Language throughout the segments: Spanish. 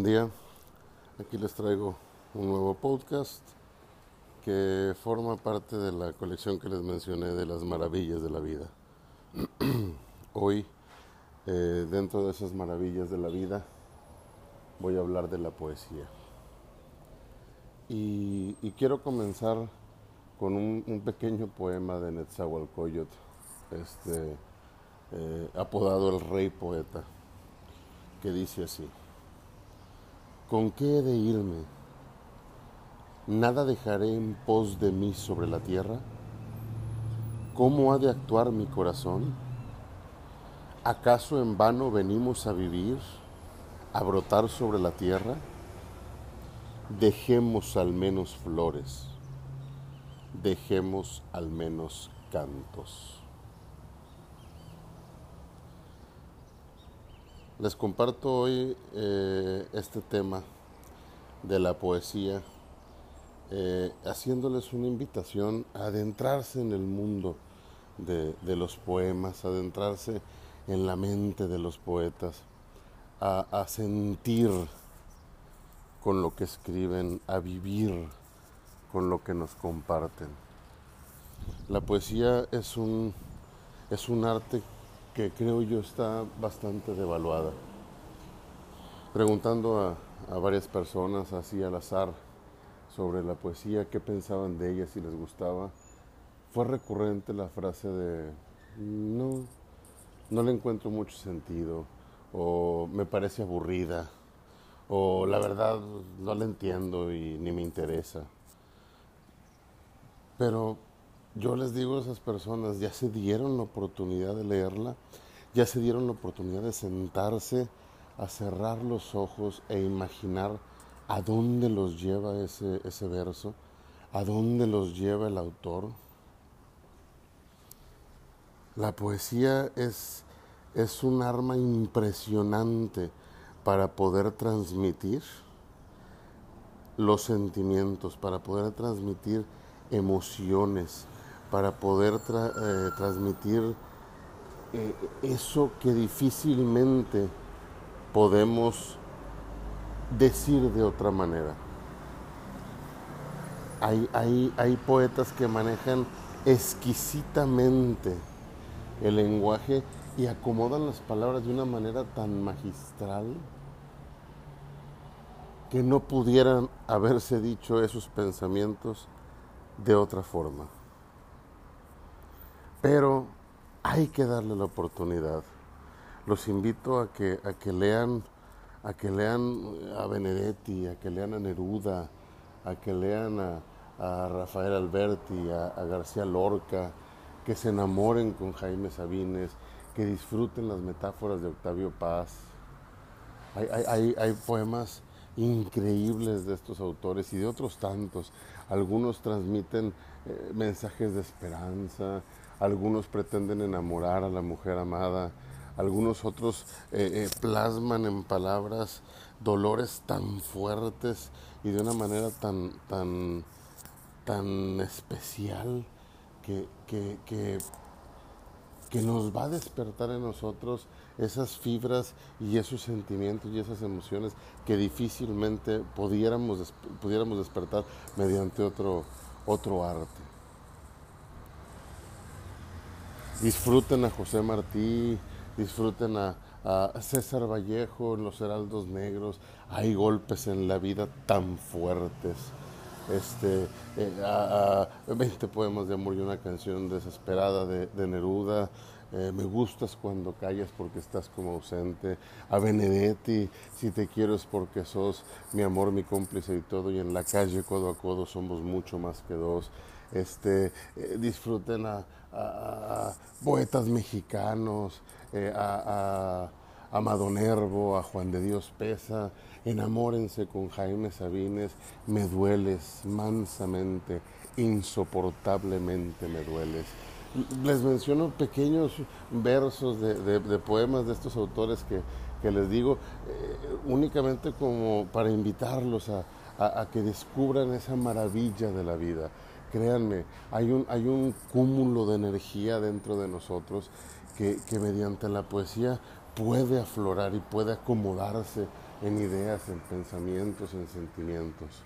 Buen día, aquí les traigo un nuevo podcast que forma parte de la colección que les mencioné de las maravillas de la vida. Hoy, eh, dentro de esas maravillas de la vida, voy a hablar de la poesía. Y, quiero comenzar con un, un, pequeño poema de Netzahualcoyot, este, eh, apodado el Rey Poeta, que dice así. ¿Con qué he de irme? ¿Nada dejaré en pos de mí sobre la tierra? ¿Cómo ha de actuar mi corazón? ¿Acaso en vano venimos a vivir, a brotar sobre la tierra? Dejemos al menos flores, dejemos al menos cantos. Les comparto hoy eh, este tema de la poesía, eh, haciéndoles una invitación a adentrarse en el mundo de, los poemas, adentrarse en la mente de los poetas, a, a sentir con lo que escriben, a vivir con lo que nos comparten. La poesía es un, es un arte que creo yo está bastante devaluada. Preguntando a, a, varias personas así al azar sobre la poesía, qué pensaban de ella, si les gustaba, fue recurrente la frase de no, no le encuentro mucho sentido, o me parece aburrida, o la verdad no la entiendo y ni me interesa. Pero yo les digo a esas personas, ya se dieron la oportunidad de leerla, ya se dieron la oportunidad de sentarse a cerrar los ojos e imaginar a dónde los lleva ese, ese verso, a dónde los lleva el autor. La poesía es, es un arma impresionante para poder transmitir los sentimientos, para poder transmitir emociones, para poder eh, transmitir eh, eso que difícilmente podemos decir de otra manera. Hay, hay, hay poetas que manejan exquisitamente el lenguaje y acomodan las palabras de una manera tan magistral que no pudieran haberse dicho esos pensamientos de otra forma. Pero hay que darle la oportunidad. Los invito a que, a que lean a que lean a Benedetti, a que lean a Neruda, a que lean a, a Rafael Alberti, a, a, García Lorca, que se enamoren con Jaime Sabines, que disfruten las metáforas de Octavio Paz. Hay, hay, poemas increíbles de estos autores y de otros tantos. Algunos transmiten eh, mensajes de esperanza, algunos pretenden enamorar a la mujer amada, algunos otros eh, eh, plasman en palabras dolores tan fuertes y de una manera tan, tan, tan especial que, que, que, que nos va a despertar en nosotros esas fibras y esos sentimientos y esas emociones que difícilmente pudiéramos, pudiéramos despertar mediante otro, otro arte. Disfruten a José Martí, disfruten a, César Vallejo en Los Heraldos Negros. Hay golpes en la vida tan fuertes. Este, eh, a, a 20 poemas de amor y una canción desesperada de, Neruda. Eh, me gustas cuando callas porque estás como ausente. A Benedetti, si te quiero es porque sos mi amor, mi cómplice y todo. Y en la calle, codo a codo, somos mucho más que dos. Este, eh, disfruten a, poetas mexicanos, eh, a, a, Madonervo, a Juan de Dios Pesa. Enamórense con Jaime Sabines. Me dueles mansamente, insoportablemente me dueles les menciono pequeños versos de, poemas de estos autores que, que les digo eh, únicamente como para invitarlos a, a, que descubran esa maravilla de la vida. Créanme, hay un, hay un cúmulo de energía dentro de nosotros que, que mediante la poesía puede aflorar y puede acomodarse en ideas, en pensamientos, en sentimientos.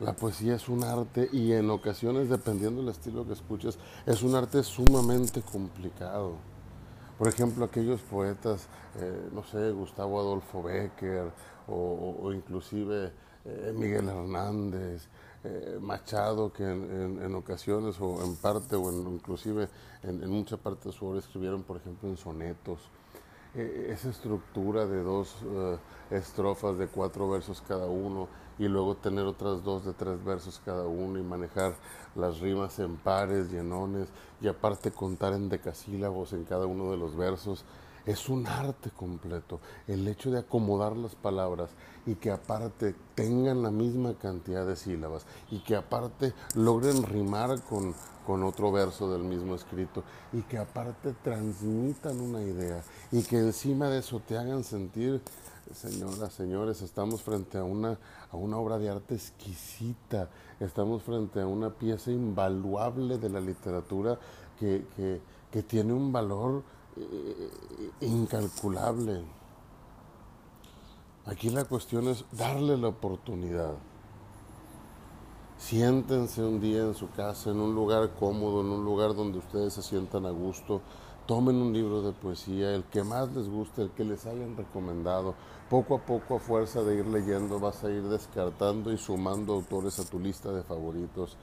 La poesía es un arte y en ocasiones, dependiendo del estilo que escuches, es un arte sumamente complicado. Por ejemplo, aquellos poetas, eh, no sé, Gustavo Adolfo Becker o, inclusive eh, Miguel Hernández, eh, Machado, que en, ocasiones o en parte o inclusive en, en, mucha parte de su obra escribieron, por ejemplo, en sonetos. esa estructura de dos estrofas de cuatro versos cada uno y luego tener otras dos de tres versos cada uno y manejar las rimas en pares, llenones y aparte contar en decasílabos en cada uno de los versos. Es un arte completo el hecho de acomodar las palabras y que aparte tengan la misma cantidad de sílabas y que aparte logren rimar con, con otro verso del mismo escrito y que aparte transmitan una idea y que encima de eso te hagan sentir Señoras, señores, estamos frente a una, a una obra de arte exquisita, estamos frente a una pieza invaluable de la literatura que, tiene un valor incalculable. Aquí la cuestión es darle la oportunidad. Siéntense un día en su casa, en un lugar cómodo, en un lugar donde ustedes se sientan a gusto, tomen un libro de poesía, el que más les guste, el que les hayan recomendado. Poco a poco, a fuerza de ir leyendo, vas a ir descartando y sumando autores a tu lista de favoritos.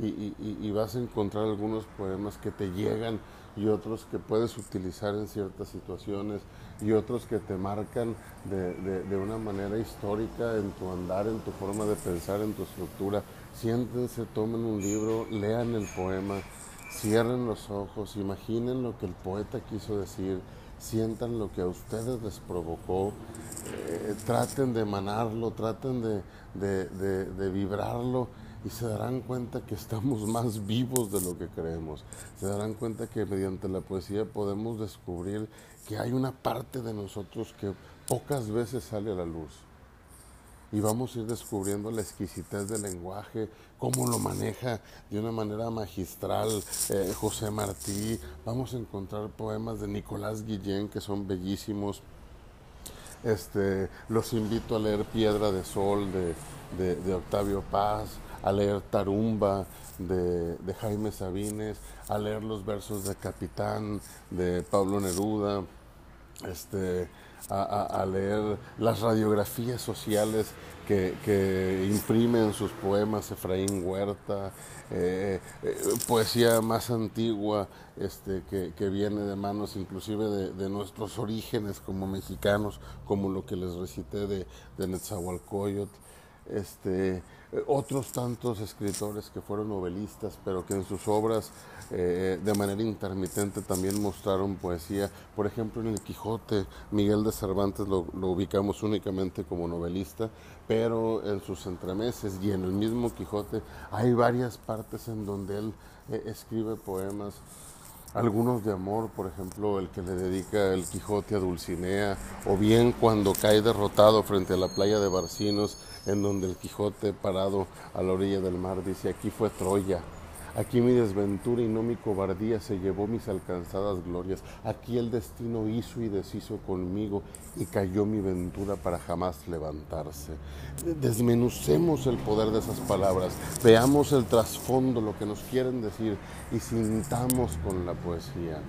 Y, vas a encontrar algunos poemas que te llegan y otros que puedes utilizar en ciertas situaciones y otros que te marcan de, de una manera histórica en tu andar, en tu forma de pensar, en tu estructura. Siéntense, tomen un libro, lean el poema Cierren los ojos, imaginen lo que el poeta quiso decir, sientan lo que a ustedes les provocó, eh, traten de emanarlo, traten de, vibrarlo y se darán cuenta que estamos más vivos de lo que creemos. Se darán cuenta que mediante la poesía podemos descubrir que hay una parte de nosotros que pocas veces sale a la luz y vamos a ir descubriendo la exquisitez del lenguaje, cómo lo maneja de una manera magistral eh, José Martí. Vamos a encontrar poemas de Nicolás Guillén que son bellísimos. Este, los invito a leer Piedra de Sol de, de, Octavio Paz, a leer Tarumba de, Jaime Sabines, a leer los versos de Capitán de Pablo Neruda, este, a, leer las radiografías sociales que, imprime en sus poemas Efraín Huerta, eh, eh, poesía más antigua este, que, viene de manos inclusive de, nuestros orígenes como mexicanos, como lo que les recité de, de Netzahualcoyot. Este, eh, otros tantos escritores que fueron novelistas, pero que en sus obras eh, de manera intermitente también mostraron poesía. Por ejemplo, en El Quijote, Miguel de Cervantes lo, ubicamos únicamente como novelista, pero en sus entremeses y en el mismo Quijote hay varias partes en donde él eh, escribe poemas algunos de amor, por ejemplo, el que le dedica el Quijote a Dulcinea, o bien cuando cae derrotado frente a la playa de Barcinos, en donde el Quijote parado a la orilla del mar dice, aquí fue Troya, Aquí mi desventura y no mi cobardía se llevó mis alcanzadas glorias. Aquí el destino hizo y deshizo conmigo y cayó mi ventura para jamás levantarse. Desmenucemos el poder de esas palabras, veamos el trasfondo, lo que nos quieren decir y sintamos con la poesía.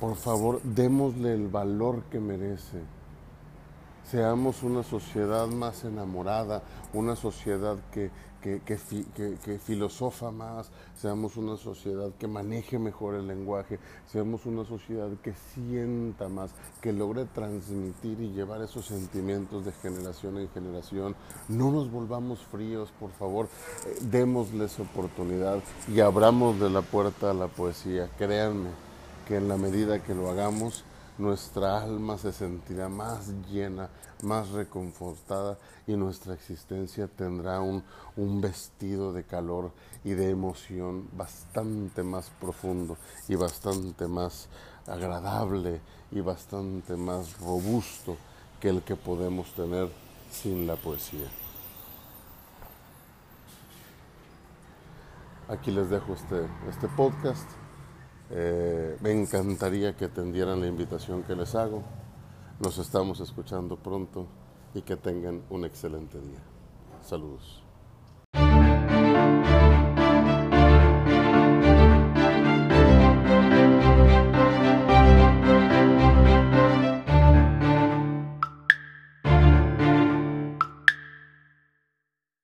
Por favor, démosle el valor que merece seamos una sociedad más enamorada, una sociedad que, que, filosofa más, seamos una sociedad que maneje mejor el lenguaje, seamos una sociedad que sienta más, que logre transmitir y llevar esos sentimientos de generación en generación. No nos volvamos fríos, por favor, eh, démosles oportunidad y abramos de la puerta a la poesía. Créanme que en la medida que lo hagamos, nuestra alma se sentirá más llena, más reconfortada y nuestra existencia tendrá un, vestido de calor y de emoción bastante más profundo y bastante más agradable y bastante más robusto que el que podemos tener sin la poesía. aquí les dejo este, este podcast. Eh, me encantaría que atendieran la invitación que les hago. Nos estamos escuchando pronto y que tengan un excelente día. Saludos.